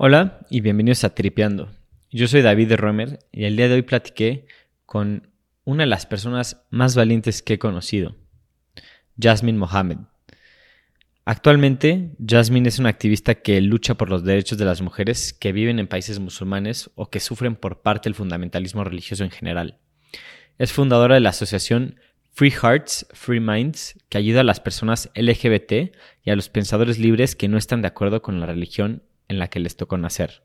Hola y bienvenidos a Tripeando. Yo soy David Romer y el día de hoy platiqué con una de las personas más valientes que he conocido, Jasmine Mohammed. Actualmente, Jasmine es una activista que lucha por los derechos de las mujeres que viven en países musulmanes o que sufren por parte del fundamentalismo religioso en general. Es fundadora de la asociación Free Hearts, Free Minds, que ayuda a las personas LGBT y a los pensadores libres que no están de acuerdo con la religión en la que les tocó nacer.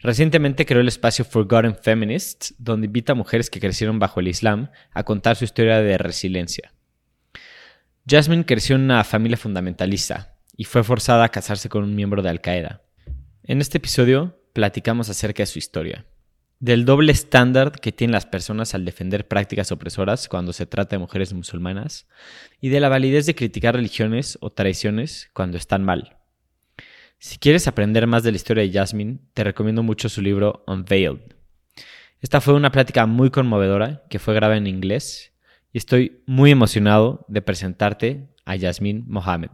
Recientemente creó el espacio Forgotten Feminists, donde invita a mujeres que crecieron bajo el Islam a contar su historia de resiliencia. Jasmine creció en una familia fundamentalista y fue forzada a casarse con un miembro de Al Qaeda. En este episodio platicamos acerca de su historia, del doble estándar que tienen las personas al defender prácticas opresoras cuando se trata de mujeres musulmanas y de la validez de criticar religiones o tradiciones cuando están mal. Si quieres aprender más de la historia de Jasmine, te recomiendo mucho su libro Unveiled. Esta fue una plática muy conmovedora que fue grabada en inglés y estoy muy emocionado de presentarte a Jasmine Mohammed.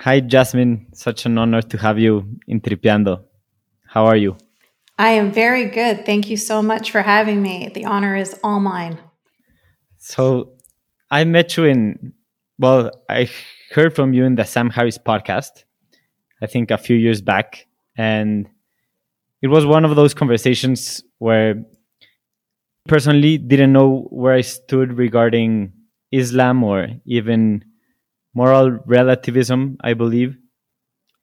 Hi, Jasmine. Such an honor to have you in Tripiando. How are you? I am very good. Thank you so much for having me. The honor is all mine. So, I met you in, well, I heard from you in the Sam Harris podcast, I think a few years back. And it was one of those conversations where personally didn't know where I stood regarding Islam or even moral relativism, I believe.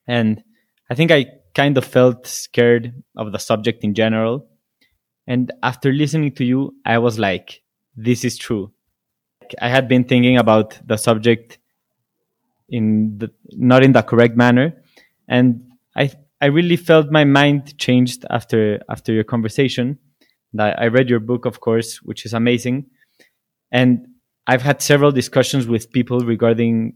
And I think I kind of felt scared of the subject in general. And after listening to you, I was like, this is true. I had been thinking about the subject in the, not in the correct manner. And I, I really felt my mind changed after, after your conversation. I, I read your book, of course, which is amazing. And I've had several discussions with people regarding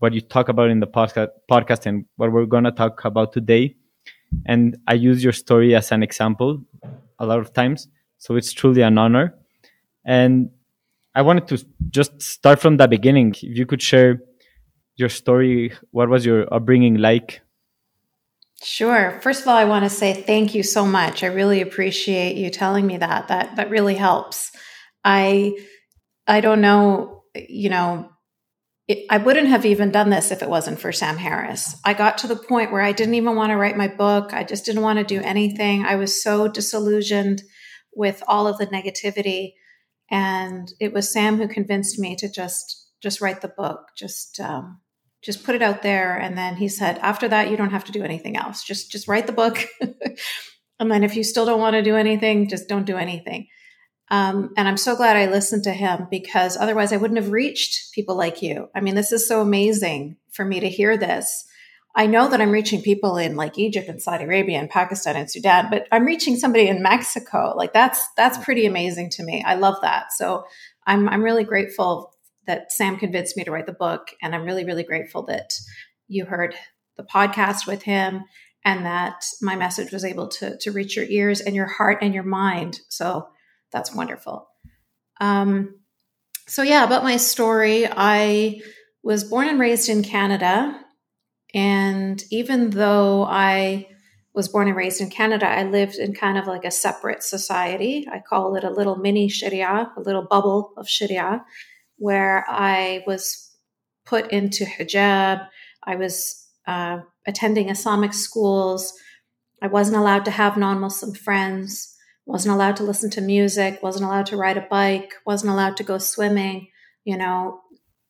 what you talk about in the podcast, podcast and what we're going to talk about today. And I use your story as an example a lot of times. So it's truly an honor. And I wanted to just start from the beginning. If you could share your story, what was your upbringing like? Sure. First of all, I want to say thank you so much. I really appreciate you telling me that. That that really helps. I I don't know, you know, it, I wouldn't have even done this if it wasn't for Sam Harris. I got to the point where I didn't even want to write my book. I just didn't want to do anything. I was so disillusioned with all of the negativity, and it was Sam who convinced me to just just write the book, just um, just put it out there. And then he said, after that, you don't have to do anything else. Just just write the book, and then if you still don't want to do anything, just don't do anything. Um, and I'm so glad I listened to him because otherwise I wouldn't have reached people like you. I mean, this is so amazing for me to hear this. I know that I'm reaching people in like Egypt and Saudi Arabia and Pakistan and Sudan, but I'm reaching somebody in Mexico. Like that's that's pretty amazing to me. I love that. So I'm I'm really grateful that Sam convinced me to write the book, and I'm really really grateful that you heard the podcast with him and that my message was able to to reach your ears and your heart and your mind. So that's wonderful. Um, so, yeah, about my story, I was born and raised in Canada. And even though I was born and raised in Canada, I lived in kind of like a separate society. I call it a little mini Sharia, a little bubble of Sharia, where I was put into hijab. I was uh, attending Islamic schools. I wasn't allowed to have non Muslim friends wasn't allowed to listen to music, wasn't allowed to ride a bike, wasn't allowed to go swimming. You know,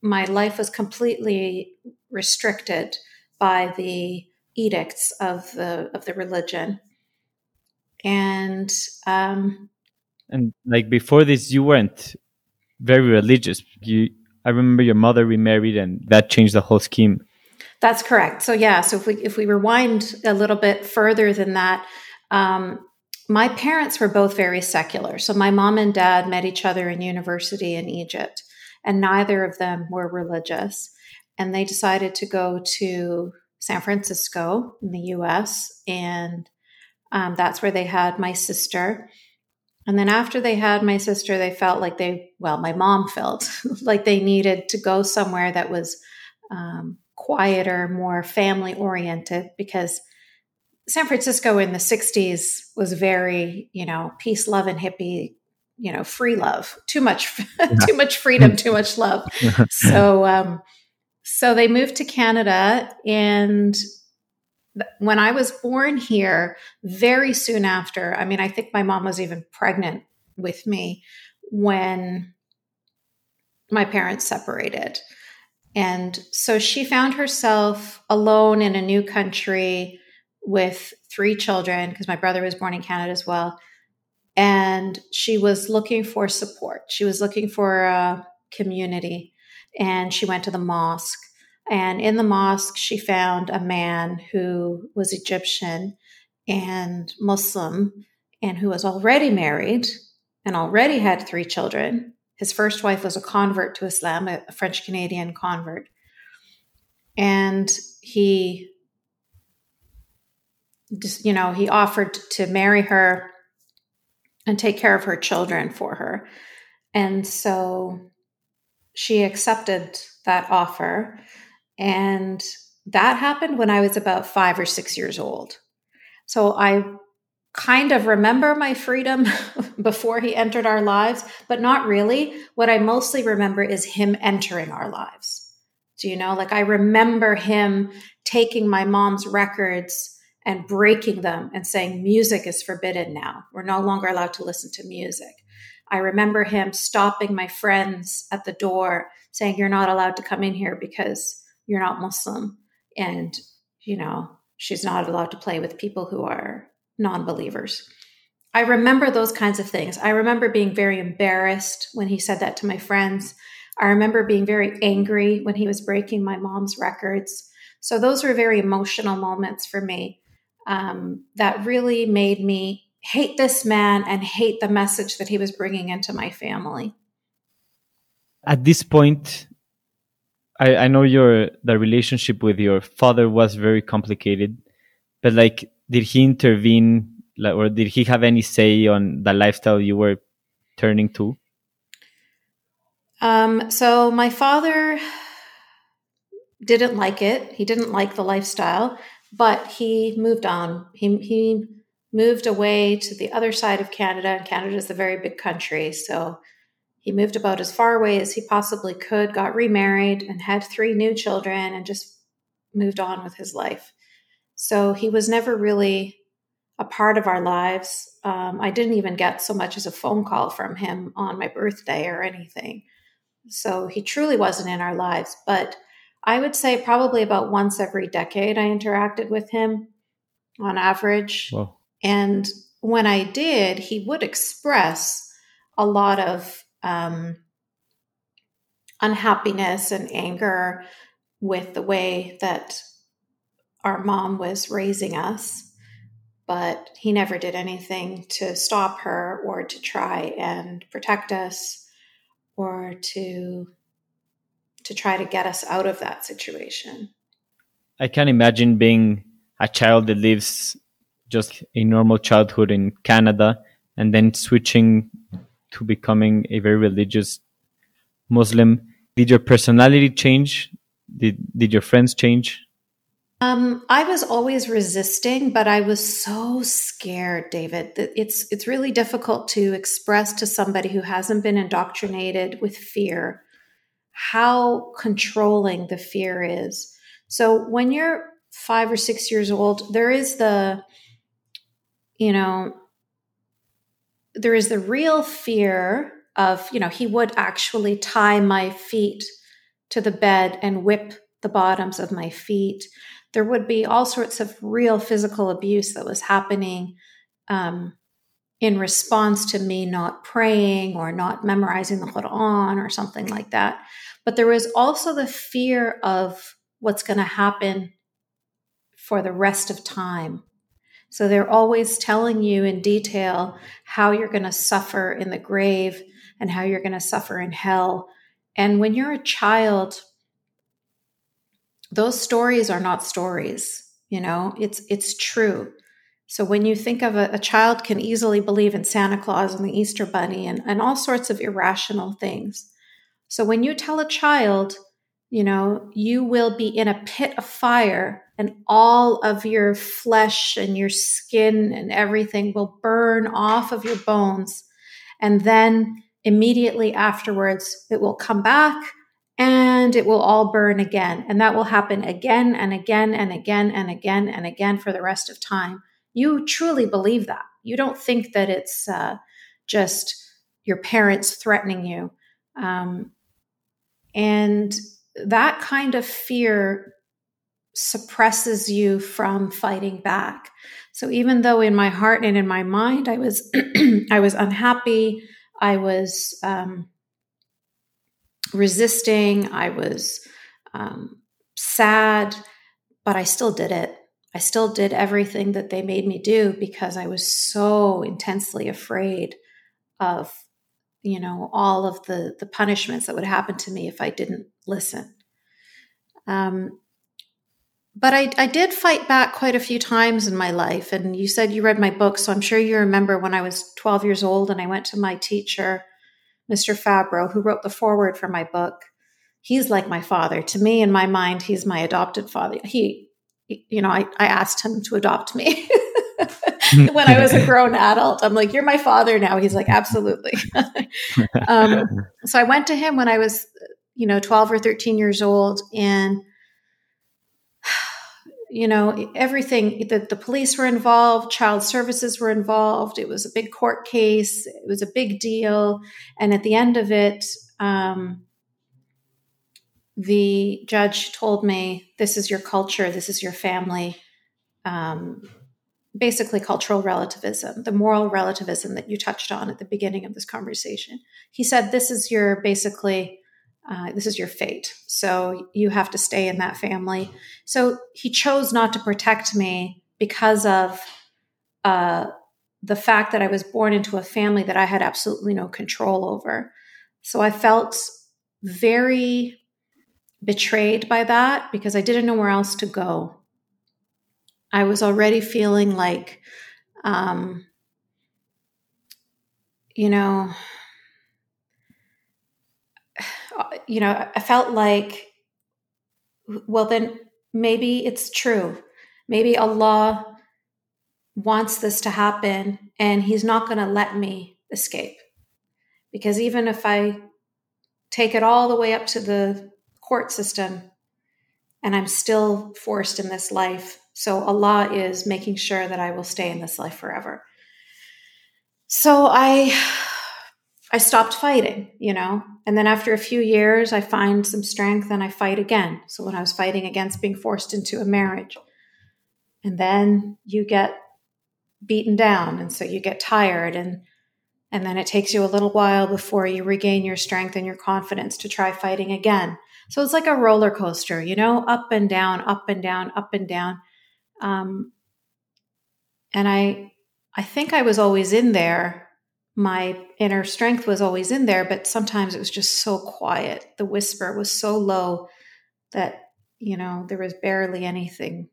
my life was completely restricted by the edicts of the of the religion. And um and like before this you weren't very religious. You I remember your mother remarried and that changed the whole scheme. That's correct. So yeah, so if we if we rewind a little bit further than that, um, my parents were both very secular. So my mom and dad met each other in university in Egypt, and neither of them were religious. And they decided to go to San Francisco in the US and Um, that's where they had my sister. And then after they had my sister, they felt like they, well, my mom felt like they needed to go somewhere that was um, quieter, more family oriented because San Francisco in the 60s was very, you know, peace, love, and hippie, you know, free love, too much, too much freedom, too much love. So, um, so they moved to Canada and when I was born here, very soon after, I mean, I think my mom was even pregnant with me when my parents separated. And so she found herself alone in a new country with three children, because my brother was born in Canada as well. And she was looking for support. She was looking for a community. And she went to the mosque and in the mosque, she found a man who was Egyptian and Muslim and who was already married and already had three children. His first wife was a convert to Islam, a French Canadian convert. And he you know, he offered to marry her and take care of her children for her. And so she accepted that offer. And that happened when I was about five or six years old. So I kind of remember my freedom before he entered our lives, but not really. What I mostly remember is him entering our lives. Do you know? Like I remember him taking my mom's records and breaking them and saying, music is forbidden now. We're no longer allowed to listen to music. I remember him stopping my friends at the door saying, You're not allowed to come in here because you're not Muslim. And, you know, she's not allowed to play with people who are non believers. I remember those kinds of things. I remember being very embarrassed when he said that to my friends. I remember being very angry when he was breaking my mom's records. So those were very emotional moments for me um, that really made me hate this man and hate the message that he was bringing into my family. At this point, I, I know your the relationship with your father was very complicated, but like, did he intervene, like, or did he have any say on the lifestyle you were turning to? Um, so my father didn't like it. He didn't like the lifestyle, but he moved on. He he moved away to the other side of Canada, and Canada is a very big country, so he moved about as far away as he possibly could, got remarried, and had three new children, and just moved on with his life. So he was never really a part of our lives. Um, I didn't even get so much as a phone call from him on my birthday or anything. So he truly wasn't in our lives. But I would say probably about once every decade I interacted with him on average. And when I did, he would express a lot of um, unhappiness and anger with the way that our mom was raising us, but he never did anything to stop her or to try and protect us or to to try to get us out of that situation. I can't imagine being a child that lives just a normal childhood in Canada and then switching to becoming a very religious Muslim. Did your personality change? Did did your friends change? Um, I was always resisting, but I was so scared, David. That it's it's really difficult to express to somebody who hasn't been indoctrinated with fear how controlling the fear is. So when you're five or six years old, there is the, you know, there is the real fear of, you know, he would actually tie my feet to the bed and whip the bottoms of my feet. There would be all sorts of real physical abuse that was happening um, in response to me not praying or not memorizing the Quran or something like that. But there was also the fear of what's going to happen for the rest of time so they're always telling you in detail how you're going to suffer in the grave and how you're going to suffer in hell. And when you're a child, those stories are not stories, you know, it's it's true. So when you think of a, a, child can easily believe in Santa Claus and the Easter Bunny and, and all sorts of irrational things. So when you tell a child, you know, you will be in a pit of fire and all of your flesh and your skin and everything will burn off of your bones. And then immediately afterwards, it will come back and it will all burn again. And that will happen again and again and again and again and again for the rest of time you truly believe that. You don't think that it's uh, just your parents threatening you. Um, and that kind of fear suppresses you from fighting back. So even though in my heart and in my mind I was I was unhappy, I was um, resisting, I was um, sad, but I still did it. I still did everything that they made me do because I was so intensely afraid of, you know, all of the the punishments that would happen to me if I didn't listen. Um, but I, I did fight back quite a few times in my life. And you said you read my book, so I'm sure you remember when I was 12 years old and I went to my teacher, Mr. Fabro, who wrote the foreword for my book. He's like my father. To me, in my mind, he's my adopted father. He you know, I, I asked him to adopt me when I was a grown adult. I'm like, you're my father now. He's like, absolutely. um, so I went to him when I was, you know, 12 or 13 years old and, you know, everything, the, the police were involved, child services were involved. It was a big court case. It was a big deal. And at the end of it, um, the judge told me, This is your culture, this is your family. Um, basically, cultural relativism, the moral relativism that you touched on at the beginning of this conversation. He said, This is your basically. Uh, this is your fate. So you have to stay in that family. So he chose not to protect me because of uh, the fact that I was born into a family that I had absolutely no control over. So I felt very betrayed by that because I didn't know where else to go. I was already feeling like, um, you know, you know, I felt like, well, then maybe it's true. Maybe Allah wants this to happen and He's not going to let me escape. Because even if I take it all the way up to the court system and I'm still forced in this life. So Allah is making sure that I will stay in this life forever. So I I stopped fighting, you know. And then after a few years I find some strength and I fight again. So when I was fighting against being forced into a marriage. And then you get beaten down and so you get tired and and then it takes you a little while before you regain your strength and your confidence to try fighting again. So it's like a roller coaster, you know, up and down, up and down, up and down. Um, and I, I think I was always in there. My inner strength was always in there, but sometimes it was just so quiet. The whisper was so low that, you know, there was barely anything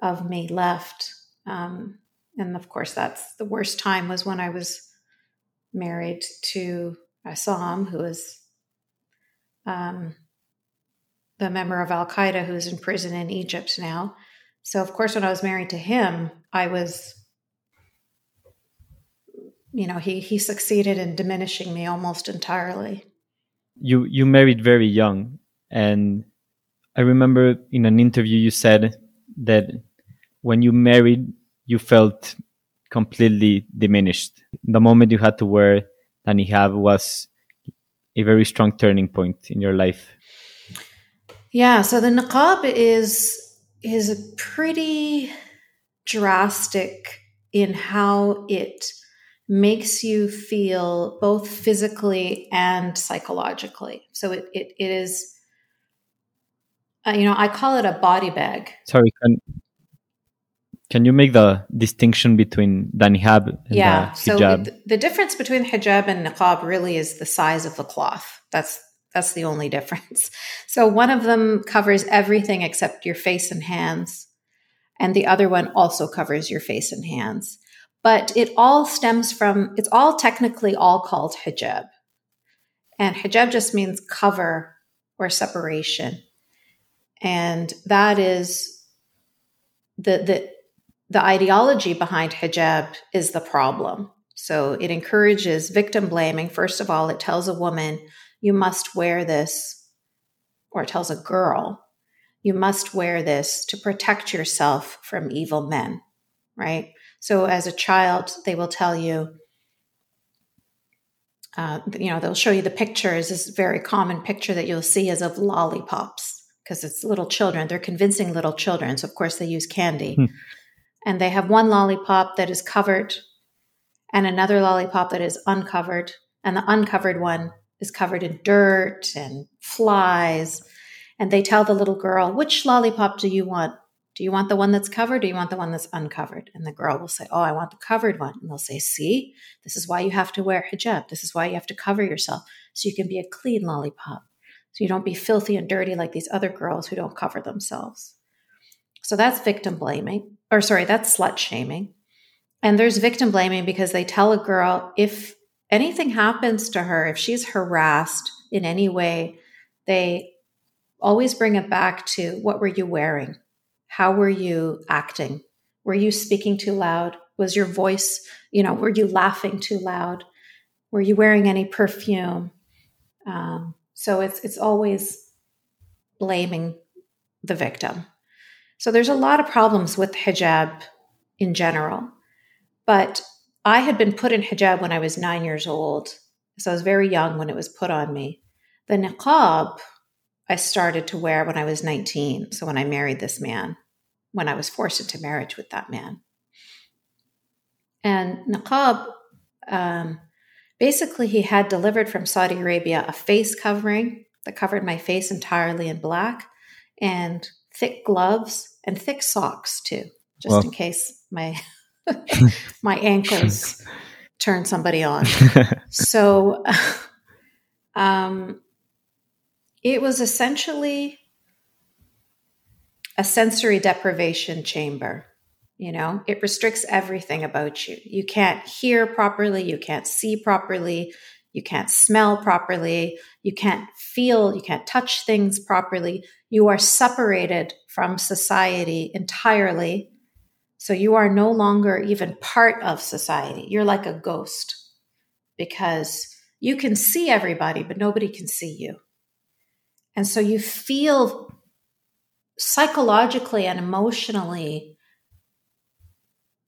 of me left. Um, and of course, that's the worst time was when I was married to Essam, who is um, the member of Al Qaeda who's in prison in Egypt now. So, of course, when I was married to him, I was, you know, he he succeeded in diminishing me almost entirely. You you married very young, and I remember in an interview you said that when you married, you felt completely diminished. The moment you had to wear the niqab was a very strong turning point in your life. Yeah, so the niqab is is pretty drastic in how it makes you feel both physically and psychologically. So it it, it is uh, you know, I call it a body bag. Sorry, can can you make the distinction between the niqab and yeah, the hijab? So the difference between hijab and niqab really is the size of the cloth. That's that's the only difference. So one of them covers everything except your face and hands. and the other one also covers your face and hands. But it all stems from, it's all technically all called hijab. And hijab just means cover or separation. And that is the, the, the ideology behind hijab is the problem. So it encourages victim blaming. First of all, it tells a woman, you must wear this, or it tells a girl, you must wear this to protect yourself from evil men, right? So as a child, they will tell you, uh, you know, they'll show you the pictures. This very common picture that you'll see is of lollipops because it's little children. They're convincing little children. So, of course, they use candy. Hmm. And they have one lollipop that is covered and another lollipop that is uncovered. And the uncovered one is covered in dirt and flies. And they tell the little girl, which lollipop do you want? Do you want the one that's covered or do you want the one that's uncovered? And the girl will say, Oh, I want the covered one. And they'll say, See, this is why you have to wear hijab. This is why you have to cover yourself so you can be a clean lollipop. So you don't be filthy and dirty like these other girls who don't cover themselves. So that's victim blaming, or sorry, that's slut shaming. And there's victim blaming because they tell a girl if anything happens to her, if she's harassed in any way, they always bring it back to what were you wearing? How were you acting? Were you speaking too loud? Was your voice, you know, were you laughing too loud? Were you wearing any perfume? Um, so it's it's always blaming the victim. So there's a lot of problems with hijab in general. But I had been put in hijab when I was nine years old. So I was very young when it was put on me. The niqab I started to wear when I was 19. So when I married this man, when I was forced into marriage with that man. And niqab, um, basically, he had delivered from Saudi Arabia a face covering that covered my face entirely in black and thick gloves and thick socks too, just well, in case my my ankles turn somebody on. so um, it was essentially a sensory deprivation chamber. You know, it restricts everything about you. You can't hear properly, you can't see properly, you can't smell properly, you can't feel, you can't touch things properly. You are separated from society entirely. So you are no longer even part of society. You're like a ghost because you can see everybody, but nobody can see you. And so you feel psychologically and emotionally,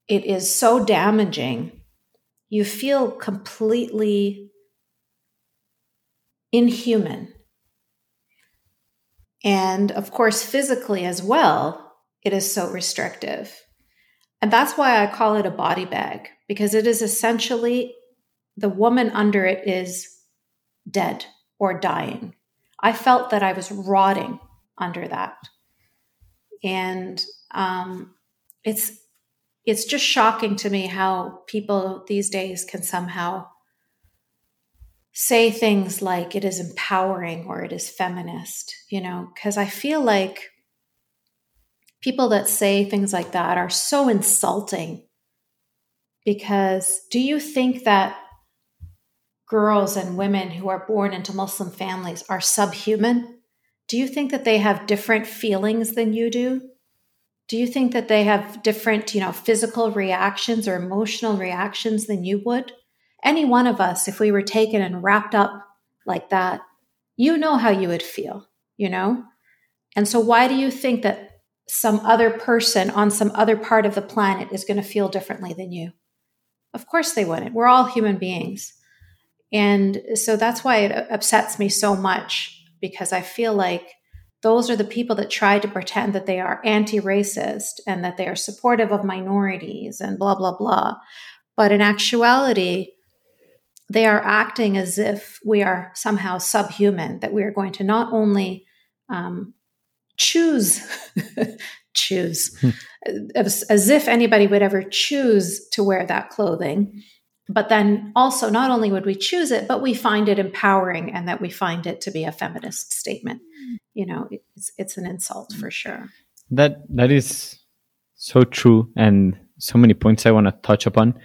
it is so damaging. You feel completely inhuman. And of course, physically as well, it is so restrictive. And that's why I call it a body bag, because it is essentially the woman under it is dead or dying. I felt that I was rotting under that. And um, it's it's just shocking to me how people these days can somehow say things like it is empowering or it is feminist, you know, because I feel like people that say things like that are so insulting. Because do you think that girls and women who are born into Muslim families are subhuman? Do you think that they have different feelings than you do? Do you think that they have different, you know, physical reactions or emotional reactions than you would? Any one of us, if we were taken and wrapped up like that, you know how you would feel, you know? And so, why do you think that some other person on some other part of the planet is going to feel differently than you? Of course, they wouldn't. We're all human beings. And so that's why it upsets me so much because I feel like those are the people that try to pretend that they are anti racist and that they are supportive of minorities and blah, blah, blah. But in actuality, they are acting as if we are somehow subhuman, that we are going to not only um, choose, choose, hmm. as, as if anybody would ever choose to wear that clothing, but then also not only would we choose it but we find it empowering and that we find it to be a feminist statement you know it's it's an insult for sure that that is so true and so many points I want to touch upon.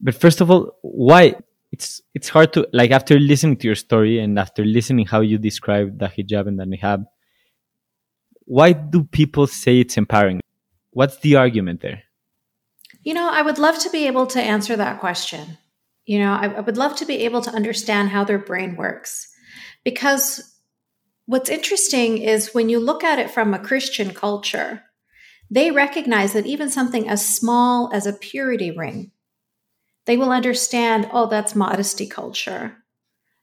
But first of all, why it's it's hard to like after listening to your story and after listening how you describe the hijab and the niqab, why do people say it's empowering? What's the argument there? You know, I would love to be able to answer that question. You know, I, I would love to be able to understand how their brain works. Because what's interesting is when you look at it from a Christian culture, they recognize that even something as small as a purity ring, they will understand, oh, that's modesty culture,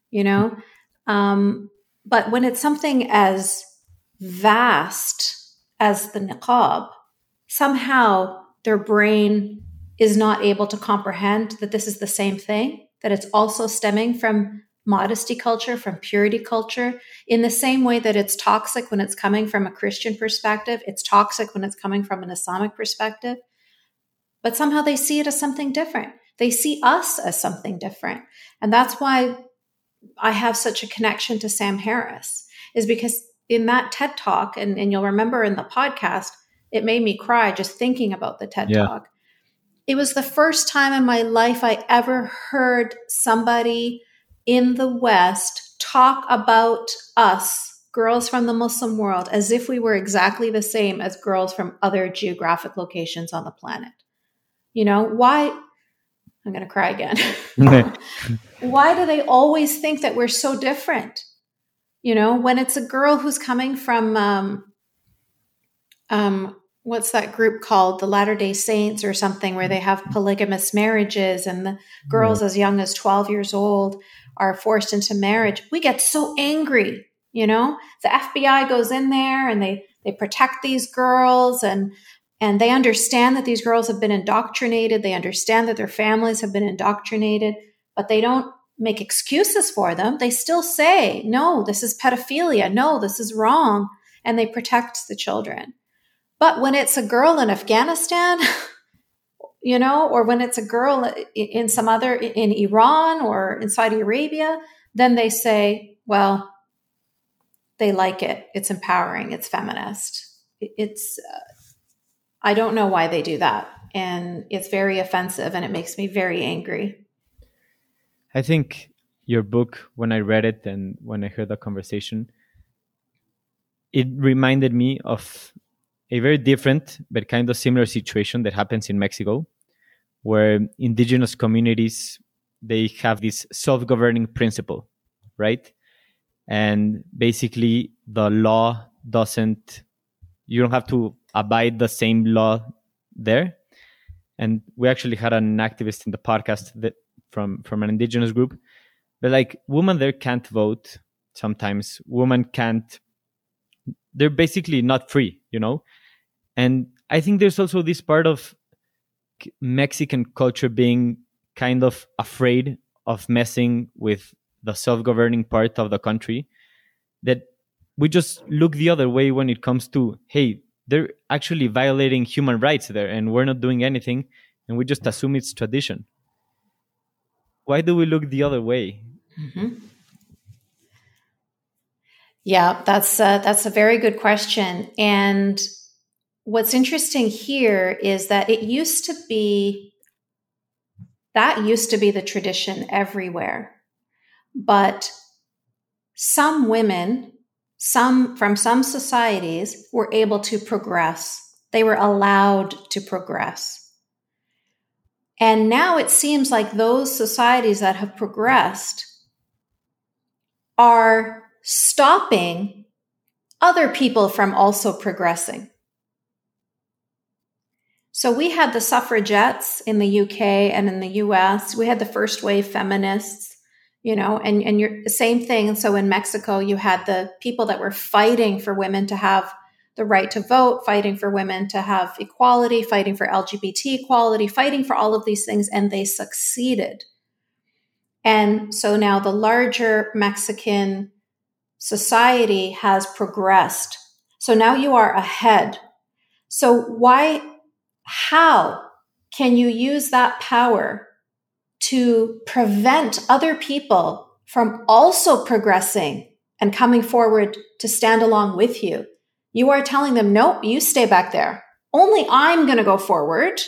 you know? Um, but when it's something as vast as the niqab, somehow their brain is not able to comprehend that this is the same thing, that it's also stemming from modesty culture, from purity culture, in the same way that it's toxic when it's coming from a Christian perspective, it's toxic when it's coming from an Islamic perspective. But somehow they see it as something different. They see us as something different. And that's why I have such a connection to Sam Harris, is because in that TED talk, and, and you'll remember in the podcast, it made me cry just thinking about the TED yeah. talk. It was the first time in my life I ever heard somebody in the West talk about us, girls from the Muslim world, as if we were exactly the same as girls from other geographic locations on the planet. You know, why? I'm going to cry again. why do they always think that we're so different? You know, when it's a girl who's coming from, um, um, what's that group called the latter day saints or something where they have polygamous marriages and the girls as young as 12 years old are forced into marriage, we get so angry. You know, the FBI goes in there and they they protect these girls and and they understand that these girls have been indoctrinated. They understand that their families have been indoctrinated, but they don't make excuses for them. They still say, no, this is pedophilia. No, this is wrong. And they protect the children. But when it's a girl in Afghanistan, you know, or when it's a girl in some other, in Iran or in Saudi Arabia, then they say, well, they like it. It's empowering. It's feminist. It's, uh, I don't know why they do that. And it's very offensive and it makes me very angry. I think your book, when I read it and when I heard the conversation, it reminded me of a very different but kind of similar situation that happens in Mexico where indigenous communities they have this self-governing principle right? And basically the law doesn't you don't have to abide the same law there. And we actually had an activist in the podcast that from from an indigenous group. But like women there can't vote sometimes. Women can't they're basically not free you know? And i think there's also this part of Mexican culture being kind of afraid of messing with the self-governing part of the country that we just look the other way when it comes to hey they're actually violating human rights there and we're not doing anything and we just assume it's tradition why do we look the other way mm-hmm. yeah that's uh, that's a very good question and what's interesting here is that it used to be that used to be the tradition everywhere. But some women, some from some societies were able to progress. They were allowed to progress. And now it seems like those societies that have progressed are stopping other people from also progressing. So we had the suffragettes in the UK and in the US. We had the first wave feminists, you know, and, and you're the same thing. So in Mexico, you had the people that were fighting for women to have the right to vote, fighting for women to have equality, fighting for LGBT equality, fighting for all of these things, and they succeeded. And so now the larger Mexican society has progressed. So now you are ahead. So why how can you use that power to prevent other people from also progressing and coming forward to stand along with you? You are telling them, nope, you stay back there. only I'm going to go forward.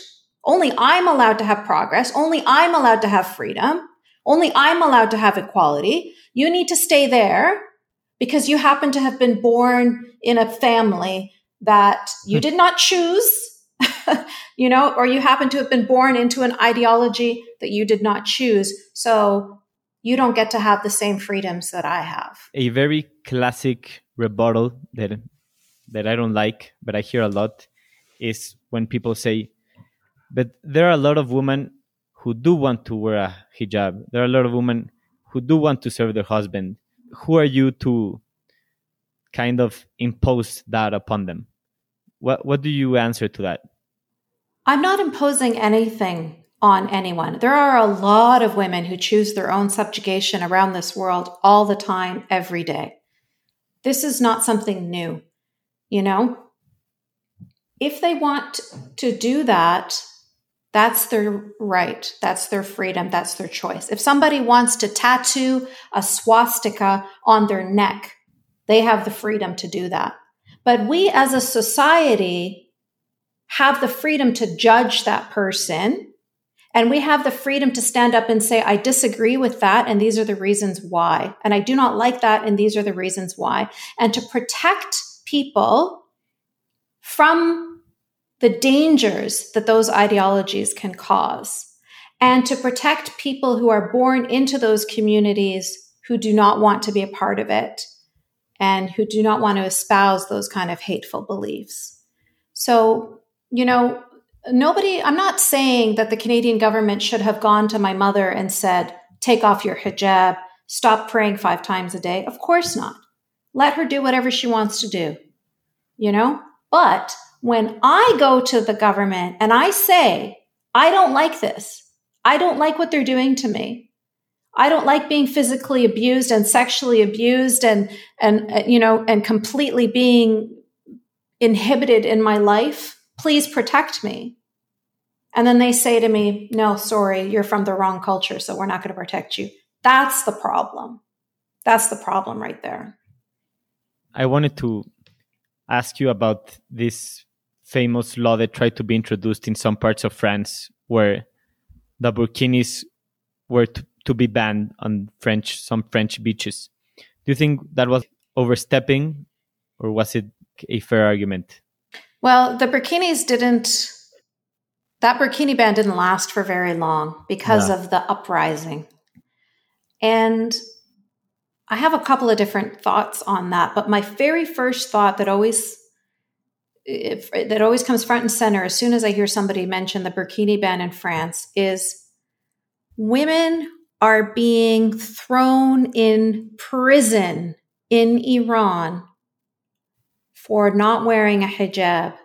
Only I'm allowed to have progress. Only I'm allowed to have freedom. Only I'm allowed to have equality. You need to stay there because you happen to have been born in a family that you hmm. did not choose, you know, or you happen to have been born into an ideology that you did not choose. So you don't get to have the same freedoms that I have. A very classic rebuttal that that I don't like, but I hear a lot is when people say, but there are a lot of women who do want to wear a hijab. There are a lot of women who do want to serve their husband. Who are you to kind of impose that upon them? What what do you answer to that? I'm not imposing anything on anyone. There are a lot of women who choose their own subjugation around this world all the time, every day. This is not something new, you know? If they want to do that, that's their right. That's their freedom. That's their choice. If somebody wants to tattoo a swastika on their neck, they have the freedom to do that. But we as a society have the freedom to judge that person and we have the freedom to stand up and say, I disagree with that. And these are the reasons why. And I do not like that. And these are the reasons why. And to protect people from the dangers that those ideologies can cause and to protect people who are born into those communities who do not want to be a part of it and who do not want to espouse those kind of hateful beliefs. So, you know, nobody, I'm not saying that the Canadian government should have gone to my mother and said, take off your hijab, stop praying five times a day. Of course not. Let her do whatever she wants to do, you know? But when I go to the government and I say, I don't like this, I don't like what they're doing to me. I don't like being physically abused and sexually abused and, and, uh, you know, and completely being inhibited in my life. Please protect me. And then they say to me, no, sorry, you're from the wrong culture, so we're not going to protect you. That's the problem. That's the problem right there. I wanted to ask you about this famous law that tried to be introduced in some parts of France where the burkinis were to, to be banned on French some French beaches. Do you think that was overstepping or was it a fair argument? Well, the burkinis didn't that burkini ban didn't last for very long because of the uprising. And I have a couple of different thoughts on that, but my very first thought that always if, that always comes front and center as soon as I hear somebody mention the burkini ban in France is women are being thrown in prison in Iran for not wearing a hijab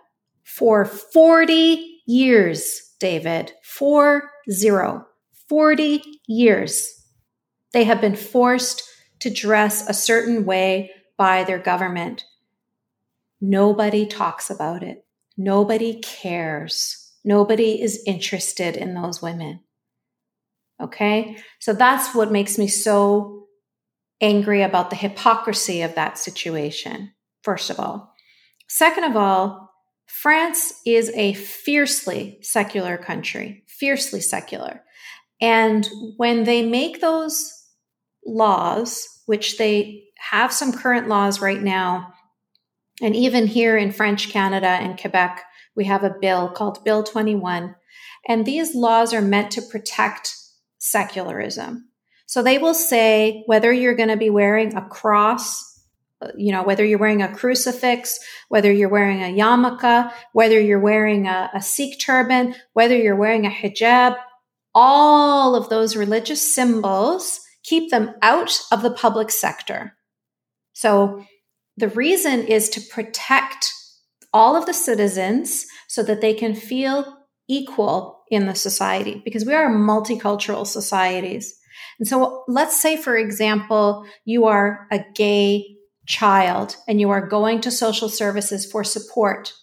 for 40 years, David. Four zero. 40 years. They have been forced to dress a certain way by their government. Nobody talks about it. Nobody cares. Nobody is interested in those women. Okay. So that's what makes me so angry about the hypocrisy of that situation, first of all. Second of all, France is a fiercely secular country, fiercely secular. And when they make those laws, which they have some current laws right now, and even here in French Canada and Quebec, we have a bill called Bill 21. And these laws are meant to protect secularism. So they will say whether you're going to be wearing a cross you know, whether you're wearing a crucifix, whether you're wearing a yarmulke, whether you're wearing a, a Sikh turban, whether you're wearing a hijab, all of those religious symbols keep them out of the public sector. So the reason is to protect all of the citizens so that they can feel equal in the society because we are multicultural societies. And so let's say, for example, you are a gay child and you are going to social services for support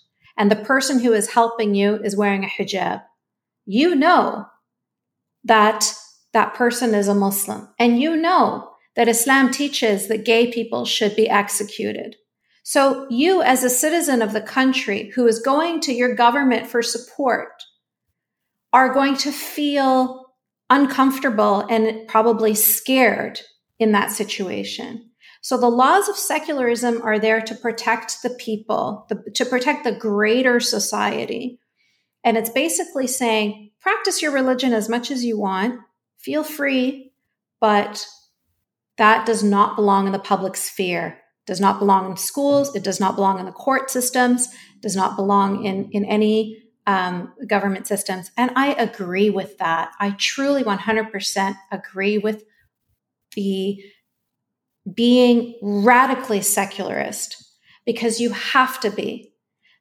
and the person who is helping you is wearing a hijab, you know that that person is a Muslim and you know that Islam teaches that gay people should be executed. So you, as a citizen of the country who is going to your government for support, are going to feel uncomfortable and probably scared in that situation. So the laws of secularism are there to protect the people, the, to protect the greater society. And it's basically saying, practice your religion as much as you want, feel free, but that does not belong in the public sphere. Does not belong in schools. It does not belong in the court systems. Does not belong in in any um, government systems. And i agree with that. I truly 100% agree with the being radically secularist because you have to be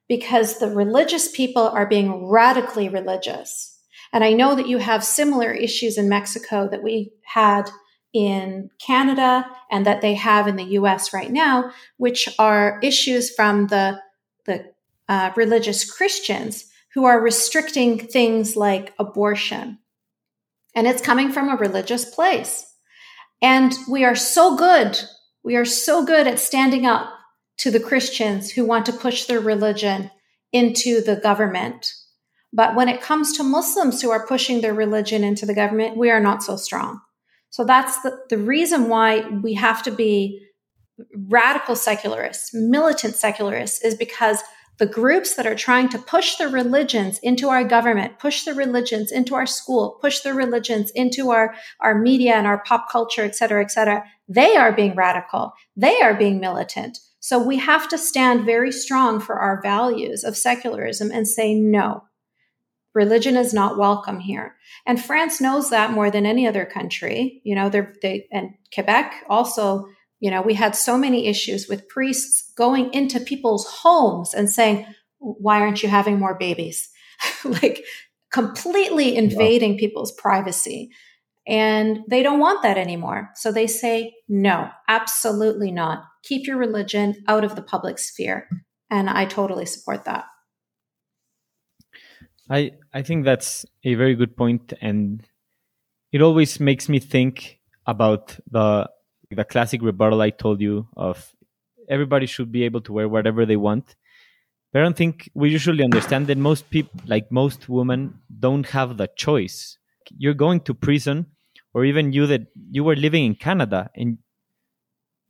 because the religious people are being radically religious and i know that you have similar issues in mexico that we had in Canada and that they have in the US right now, which are issues from the, the uh, religious Christians who are restricting things like abortion. And it's coming from a religious place. And we are so good. We are so good at standing up to the Christians who want to push their religion into the government. But when it comes to Muslims who are pushing their religion into the government, we are not so strong. So that's the, the reason why we have to be radical secularists, militant secularists, is because the groups that are trying to push the religions into our government, push the religions into our school, push the religions into our, our media and our pop culture, et cetera, et cetera, they are being radical. They are being militant. So we have to stand very strong for our values of secularism and say no. Religion is not welcome here. And France knows that more than any other country. You know, they're, they, and Quebec also, you know, we had so many issues with priests going into people's homes and saying, why aren't you having more babies? like completely invading people's privacy. And they don't want that anymore. So they say, no, absolutely not. Keep your religion out of the public sphere. And I totally support that. I I think that's a very good point, and it always makes me think about the the classic rebuttal I told you of everybody should be able to wear whatever they want. But I don't think we usually understand that most people, like most women, don't have the choice. You're going to prison, or even you that you were living in Canada, and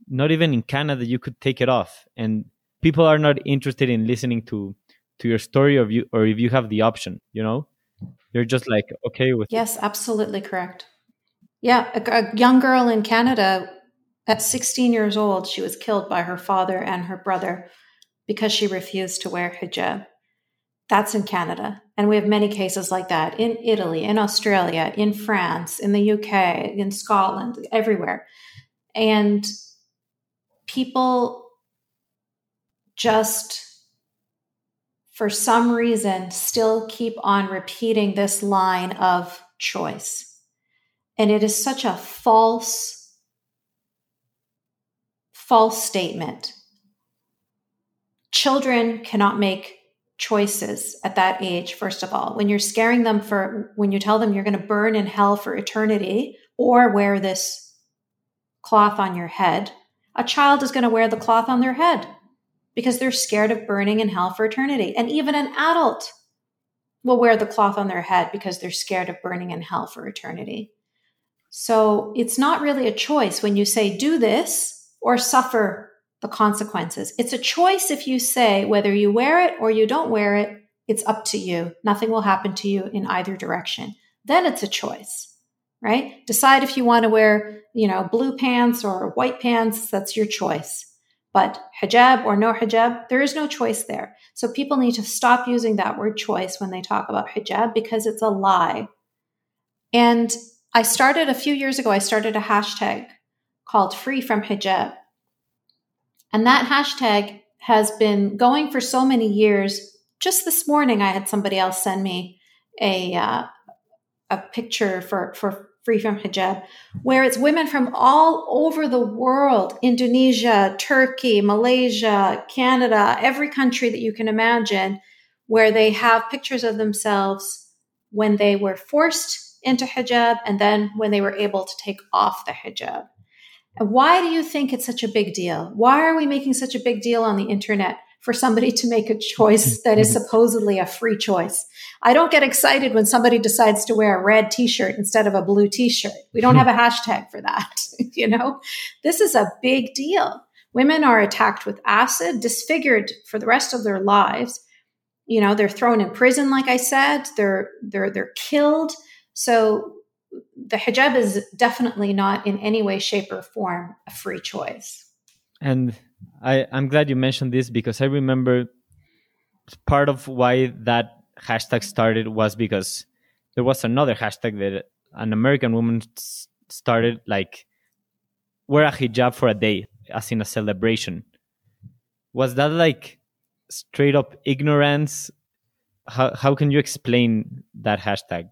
not even in Canada you could take it off, and people are not interested in listening to to your story of you or if you have the option you know? You're just like okay with yes absolutely correct. Yeah a, a young girl in canada at 16 years old she was killed by her father and her brother because she refused to wear hijab. That's in canada and we have many cases like that in italy in australia in france in the uk in scotland everywhere. And people just for some reason, still keep on repeating this line of choice. And it is such a false, false statement. Children cannot make choices at that age, first of all. When you're scaring them for, when you tell them you're going to burn in hell for eternity or wear this cloth on your head, a child is going to wear the cloth on their head because they're scared of burning in hell for eternity. And even an adult will wear the cloth on their head because they're scared of burning in hell for eternity. So it's not really a choice when you say, do this or suffer the consequences. It's a choice if you say whether you wear it or you don't wear it, it's up to you. Nothing will happen to you in either direction. Then it's a choice, right? Decide if you want to wear, you know, blue pants or white pants. That's your choice. But hijab or no hijab, there is no choice there. So people need to stop using that word choice when they talk about hijab because it's a lie. And I started a few years ago, I started a hashtag called free from hijab. And that hashtag has been going for so many years. Just this morning, I had somebody else send me a, uh, a picture for, for free from hijab, where it's women from all over the world Indonesia, Turkey, Malaysia, Canada, every country that you can imagine, where they have pictures of themselves when they were forced into hijab and then when they were able to take off the hijab. why do you think it's such a big deal? Why are we making such a big deal on the internet for somebody to make a choice mm-hmm. that is mm-hmm. supposedly a free choice? I don't get excited when somebody decides to wear a red t-shirt instead of a blue t-shirt. We don't hmm. have a hashtag for that. you know, this is a big deal. Women are attacked with acid, disfigured for the rest of their lives. You know, they're thrown in prison, like I said. They're they're they're killed. So the hijab is definitely not in any way, shape, or form a free choice. And I, I'm glad you mentioned this because I remember part of why that hashtag started was because there was another hashtag that an American woman started like wear a hijab for a day as in a celebration. Was that like straight up ignorance? How how can you explain that hashtag?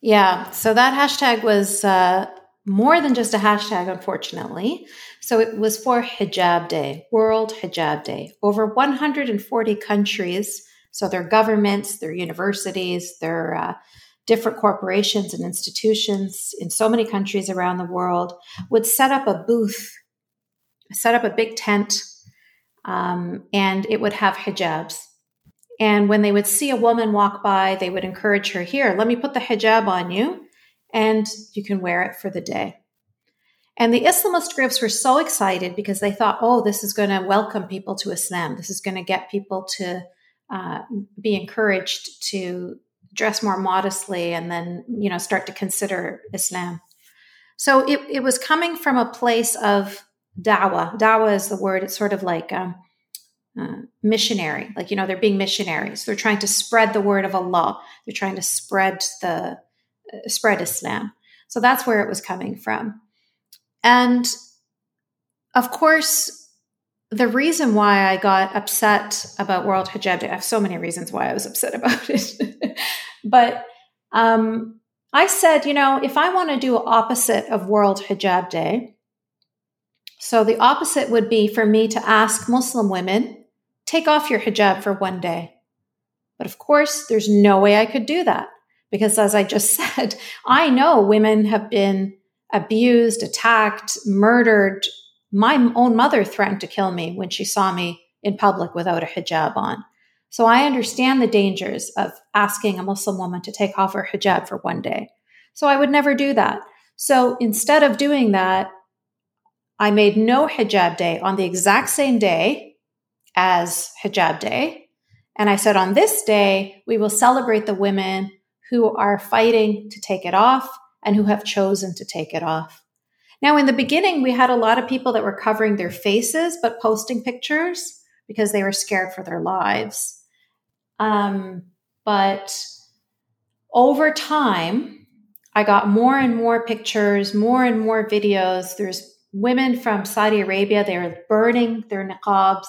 Yeah, so that hashtag was uh, more than just a hashtag, unfortunately. So it was for Hijab Day, World Hijab Day. Over 140 countries, so their governments, their universities, their uh, different corporations and institutions in so many countries around the world would set up a booth, set up a big tent, um, and it would have hijabs. And when they would see a woman walk by, they would encourage her, Here, let me put the hijab on you, and you can wear it for the day. And the Islamist groups were so excited because they thought, oh, this is going to welcome people to Islam. This is going to get people to uh, be encouraged to dress more modestly and then, you know, start to consider Islam. So it, it was coming from a place of dawah. Dawah is the word, it's sort of like um, uh, missionary like you know they're being missionaries they're trying to spread the word of allah they're trying to spread the spread islam so that's where it was coming from. And of course the reason why i got upset about world hijab day i have so many reasons why i was upset about it. But um, i said you know if i want to do opposite of world hijab day so the opposite would be for me to ask muslim women take off your hijab for one day. But of course, there's no way I could do that because, as I just said, I know women have been abused, attacked, murdered. My own mother threatened to kill me when she saw me in public without a hijab on. So I understand the dangers of asking a Muslim woman to take off her hijab for one day. So I would never do that. So instead of doing that, I made no hijab day on the exact same day as hijab day. And I said, on this day, we will celebrate the women who are fighting to take it off and who have chosen to take it off. Now, in the beginning, we had a lot of people that were covering their faces but posting pictures because they were scared for their lives. Um, but over time, I got more and more pictures, more and more videos. There's women from Saudi Arabia, they are burning their niqabs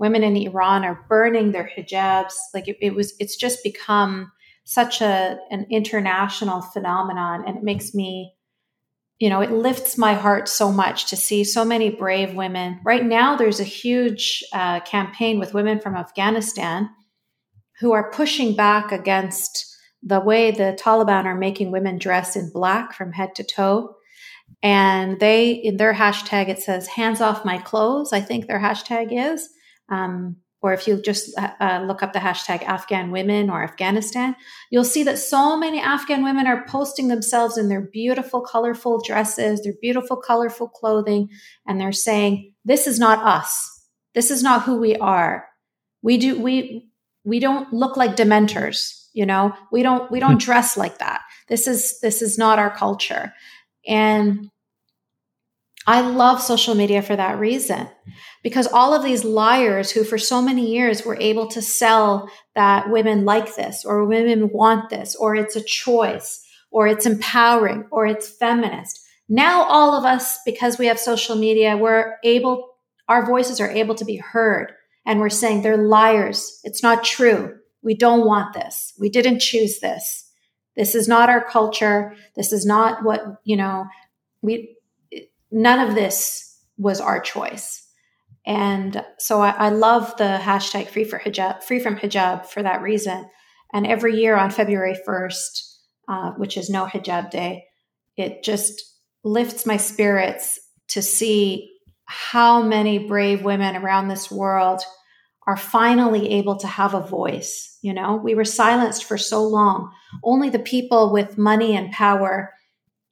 women in Iran are burning their hijabs. Like it, it was, it's just become such a an international phenomenon, and it makes me, you know, it lifts my heart so much to see so many brave women. Right now, there's a huge uh, campaign with women from Afghanistan who are pushing back against the way the Taliban are making women dress in black from head to toe. And they, in their hashtag, it says, hands off my clothes, I think their hashtag is. Um, or if you just uh, uh, look up the hashtag Afghan women or Afghanistan, you'll see that so many Afghan women are posting themselves in their beautiful, colorful dresses, their beautiful, colorful clothing, and they're saying, "This is not us. This is not who we are. We do we we don't look like dementors. You know, we don't we don't dress like that. This is this is not our culture." And I love social media for that reason because all of these liars who for so many years were able to sell that women like this or women want this or it's a choice or it's empowering or it's feminist. Now all of us because we have social media we're able our voices are able to be heard and we're saying they're liars. It's not true. We don't want this. We didn't choose this. This is not our culture. This is not what, you know, we none of this was our choice. And so I, I, love the hashtag free for hijab, free from hijab for that reason. And every year on February 1st, uh, which is no hijab day, it just, lifts my spirits to see how many brave women around this world are finally able to have a voice. You know, we were silenced for so long. Only the people with money and power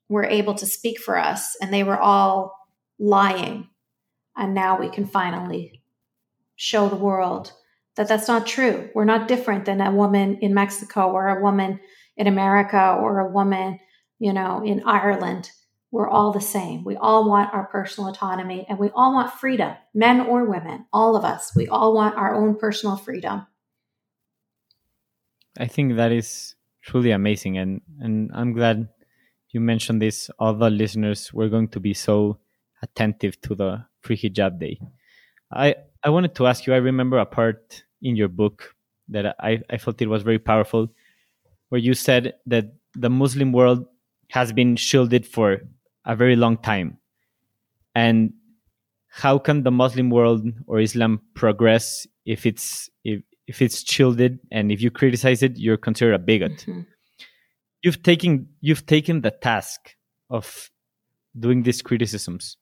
were able to speak for us, and they were all lying. And now we can finally show the world that that's not true. We're not different than a woman in Mexico or a woman in America or a woman, you know, in Ireland. We're all the same. We all want our personal autonomy and we all want freedom, men or women, all of us. We all want our own personal freedom. I think that is truly amazing and and I'm glad you mentioned this all the listeners were going to be so attentive to the free hijab day. I I wanted to ask you. I remember a part in your book that I I felt it was very powerful, where you said that the Muslim world has been shielded for a very long time, and how can the Muslim world or Islam progress if it's if if it's shielded and if you criticize it, you're considered a bigot. Mm-hmm. You've taken you've taken the task of doing these criticisms.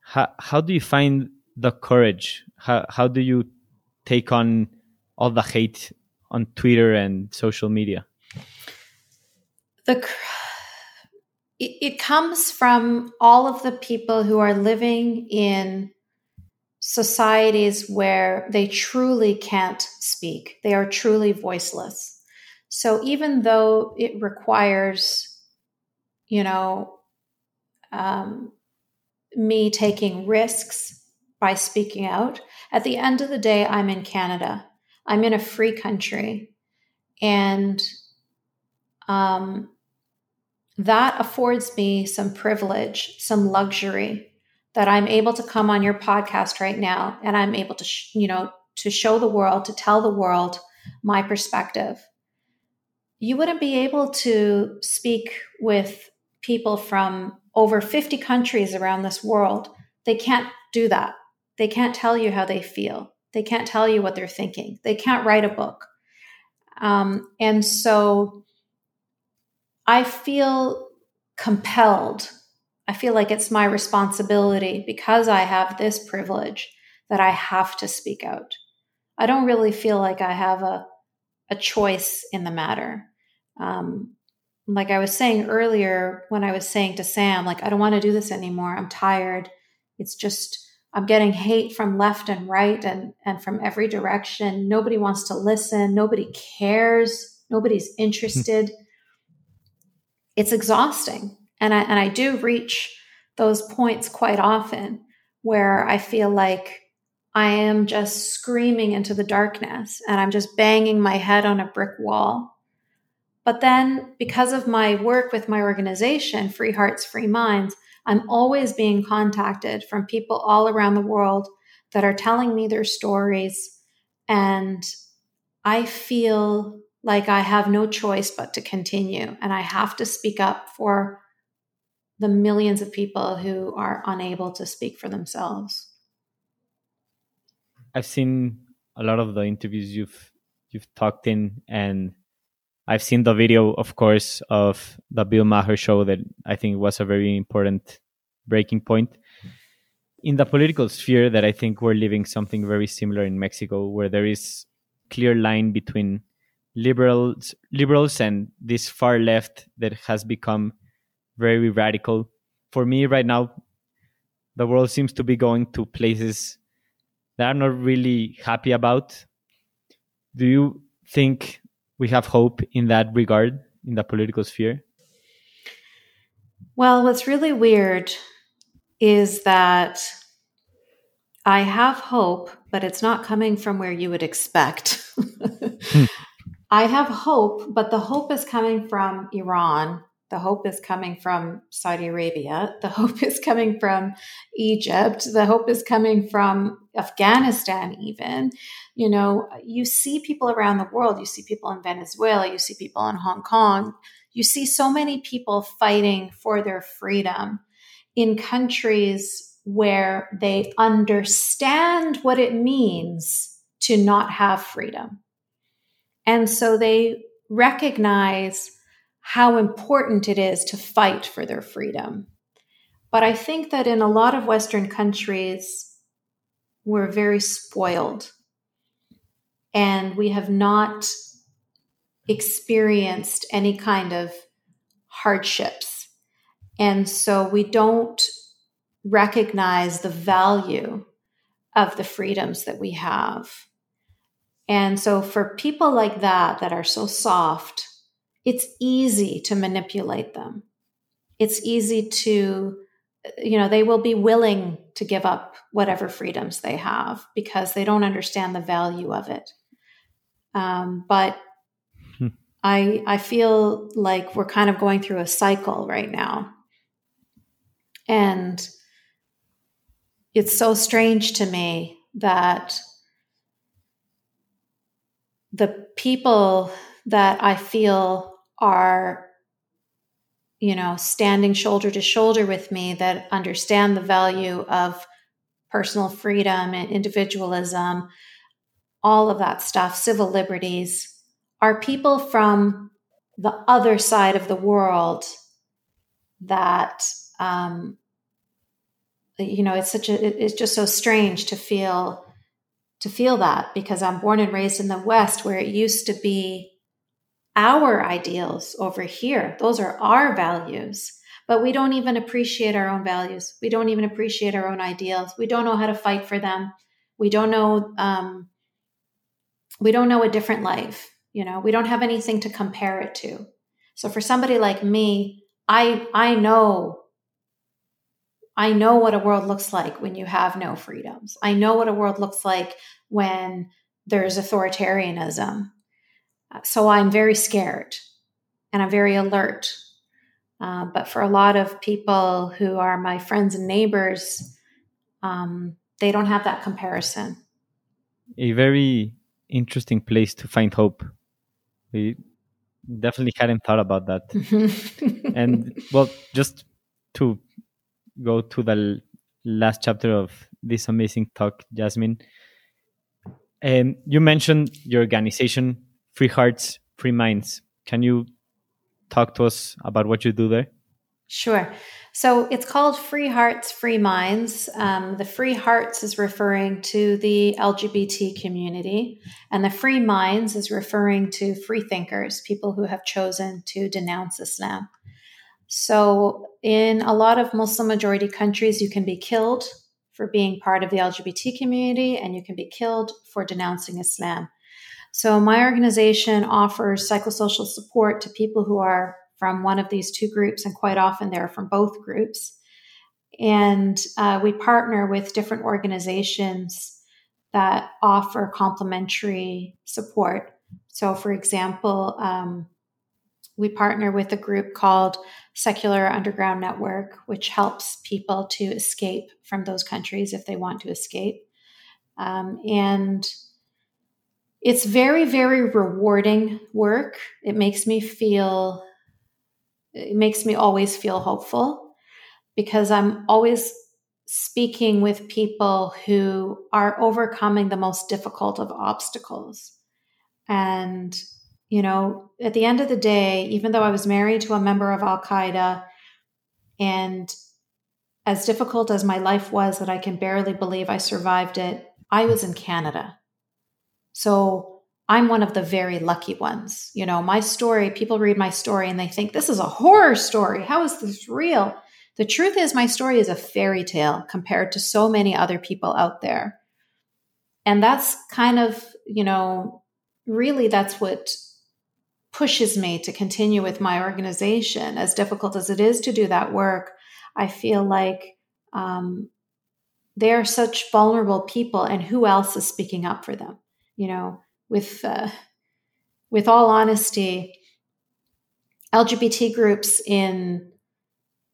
How how do you find the courage? How how do you take on all the hate on Twitter and social media? The it, it comes from all of the people who are living in societies where they truly can't speak. They are truly voiceless. So even though it requires, you know, um, me taking risks by speaking out. At the end of the day, I'm in Canada. I'm in a free country. And um, that affords me some privilege, some luxury that I'm able to come on your podcast right now and I'm able to, sh- you know, to show the world, to tell the world my perspective. You wouldn't be able to speak with people from over 50 countries around this world. They can't do that. They can't tell you how they feel. They can't tell you what they're thinking. They can't write a book. Um, and so I feel compelled. I feel like it's my responsibility because I have this privilege that I have to speak out. I don't really feel like I have a, a choice in the matter. Um, like I was saying earlier, when I was saying to Sam, like, I don't want to do this anymore. I'm tired. It's just, I'm getting hate from left and right and, and from every direction. Nobody wants to listen. Nobody cares. Nobody's interested. it's exhausting. And I, and I do reach those points quite often where I feel like I am just screaming into the darkness and I'm just banging my head on a brick wall. But then, because of my work with my organization, Free Hearts, Free Minds, I'm always being contacted from people all around the world that are telling me their stories. And I feel like I have no choice but to continue. And I have to speak up for the millions of people who are unable to speak for themselves. I've seen a lot of the interviews you've you've talked in and I've seen the video, of course, of the Bill Maher show that I think was a very important breaking point. In the political sphere, that I think we're living something very similar in Mexico, where there is clear line between liberals, liberals, and this far left that has become very radical. For me, right now, the world seems to be going to places that I'm not really happy about. Do you think we have hope in that regard in the political sphere? Well, what's really weird is that I have hope, but it's not coming from where you would expect. hmm. I have hope, but the hope is coming from Iran. The hope is coming from Saudi Arabia. The hope is coming from Egypt. The hope is coming from Afghanistan, even. You know, you see people around the world. You see people in Venezuela. You see people in Hong Kong. You see so many people fighting for their freedom in countries where they understand what it means to not have freedom. And so they recognize how important it is to fight for their freedom. But I think that in a lot of Western countries, we're very spoiled and we have not experienced any kind of hardships. And so we don't recognize the value of the freedoms that we have. And so for people like that, that are so soft, it's easy to manipulate them. It's easy to, you know, they will be willing to give up whatever freedoms they have because they don't understand the value of it. Um, but hmm. I I feel like we're kind of going through a cycle right now, and it's so strange to me that the people that I feel are, you know, standing shoulder to shoulder with me that understand the value of personal freedom and individualism, all of that stuff, civil liberties, are people from the other side of the world that um, you know it's such a it's just so strange to feel to feel that because i'm born and raised in the west where it used to be our ideals over here. Those are our values. But we don't even appreciate our own values. We don't even appreciate our own ideals. We don't know how to fight for them. We don't know um, we don't know a different life you know? We don't have anything to compare it to. So for somebody like me i i know I know what a world looks like when you have no freedoms. I know what a world looks like when there's authoritarianism. So I'm very scared and I'm very alert. Uh, but for a lot of people who are my friends and neighbors, um, they don't have that comparison. A very interesting place to find hope. We definitely hadn't thought about that. and well, just to go to the last chapter of this amazing talk, Jasmine. Um, you mentioned your organization, Free Hearts, Free Minds. Can you talk to us about what you do there? Sure. So it's called Free Hearts, Free Minds. Um, the Free Hearts is referring to the LGBT community, and the Free Minds is referring to free thinkers, people who have chosen to denounce Islam. So, in a lot of Muslim majority countries, you can be killed for being part of the LGBT community and you can be killed for denouncing Islam. So, my organization offers psychosocial support to people who are from one of these two groups, and quite often they're from both groups. And uh, we partner with different organizations that offer complementary support. So, for example, um, we partner with a group called Secular Underground Network, which helps people to escape from those countries if they want to escape. Um, and it's very, very rewarding work. It makes me feel, it makes me always feel hopeful because I'm always speaking with people who are overcoming the most difficult of obstacles. And you know, at the end of the day, even though I was married to a member of Al Qaeda, and as difficult as my life was, that I can barely believe I survived it, I was in Canada. So I'm one of the very lucky ones. You know, my story, people read my story and they think, this is a horror story. How is this real? The truth is, my story is a fairy tale compared to so many other people out there. And that's kind of, you know, really that's what pushes me to continue with my organization. As difficult as it is to do that work, I feel like um, they're such vulnerable people, and who else is speaking up for them? You know, with uh, with all honesty, LGBT groups in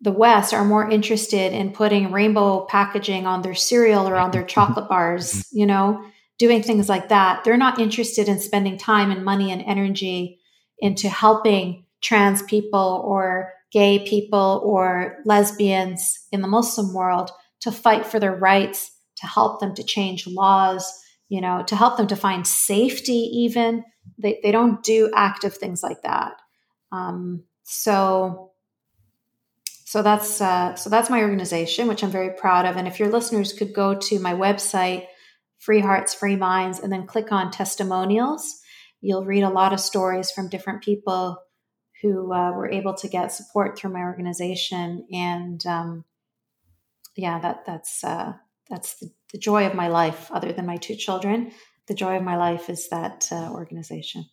the West are more interested in putting rainbow packaging on their cereal or on their chocolate bars, you know, doing things like that. They're not interested in spending time and money and energy into helping trans people or gay people or lesbians in the Muslim world to fight for their rights, to help them to change laws, you know, to help them to find safety, even. They, they don't do active things like that. Um, so, so that's uh, so that's my organization, which I'm very proud of. And if your listeners could go to my website, Free Hearts, Free Minds, and then click on testimonials, you'll read a lot of stories from different people who uh, were able to get support through my organization. And um, yeah, that that's uh, that's the, the, joy of my life. Other than my two children, the joy of my life is that uh, organization.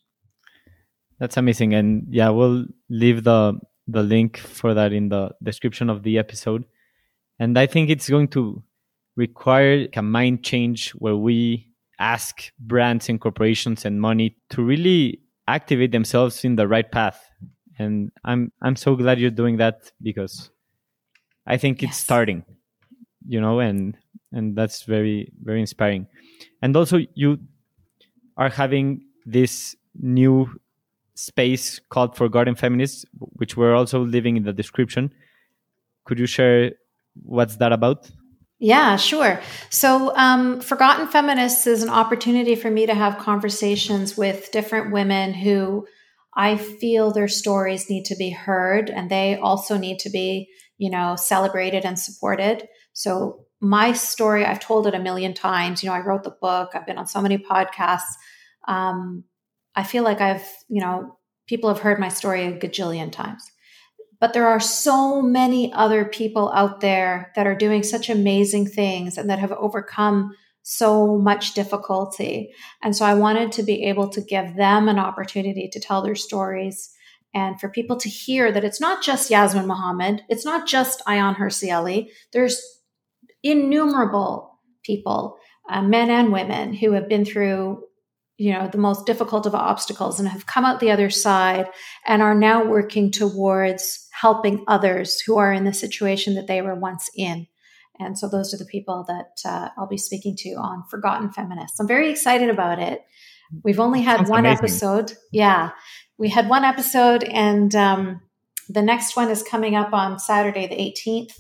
That's amazing, and yeah, we'll leave the the link for that in the description of the episode. And I think it's going to require a mind change where we ask brands and corporations and money to really activate themselves in the right path. And I'm I'm so glad you're doing that because I think yes. it's starting, you know, and and that's very very inspiring. And also you are having this new space called Forgotten Feminists, which we're also leaving in the description. Could you share what's that about? Yeah, sure. So, um, Forgotten Feminists is an opportunity for me to have conversations with different women who I feel their stories need to be heard and they also need to be, you know, celebrated and supported. So, my story, I've told it a million times. You know, I wrote the book, I've been on so many podcasts. Um, I feel like I've, you know, people have heard my story a gajillion times. But there are so many other people out there that are doing such amazing things and that have overcome so much difficulty. And so I wanted to be able to give them an opportunity to tell their stories and for people to hear that it's not just Yasmine Mohammed, it's not just Ayaan Hirsi Ali. There's innumerable people, uh, men and women, who have been through you know the most difficult of obstacles and have come out the other side and are now working towards helping others who are in the situation that they were once in. And so those are the people that uh, i'll be speaking to on forgotten feminists. I'm very excited about it. We've only had Sounds one amazing. episode. Yeah. We had one episode and um, the next one is coming up on saturday the 18th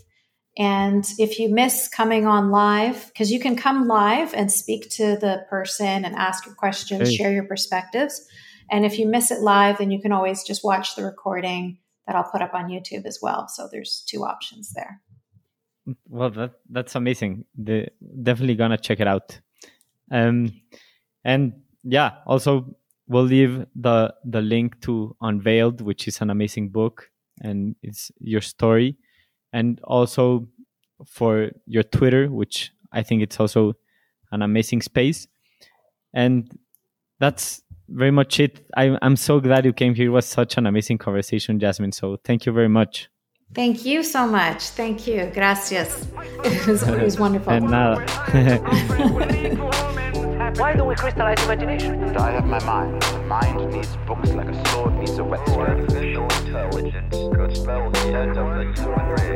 and if you miss coming on live, because you can come live and speak to the person and ask your questions, share your perspectives. And if you miss it live, then you can always just watch the recording that I'll put up on YouTube as well. So there's two options there. Well, that that's amazing. The, definitely gonna check it out. Um, and yeah, also we'll leave the the link to Unveiled, which is an amazing book, and it's your story and also for your Twitter, which I think it's also an amazing space. And that's very much it. I, I'm so glad you came here. It was such an amazing conversation, Jasmine. So thank you very much. Thank you so much. Thank you. Gracias. It was, it was wonderful. and nada. Why do we crystallize imagination? I have my mind. The mind needs books like a sword needs a whetstone. Artificial intelligence could spell the end of the human race.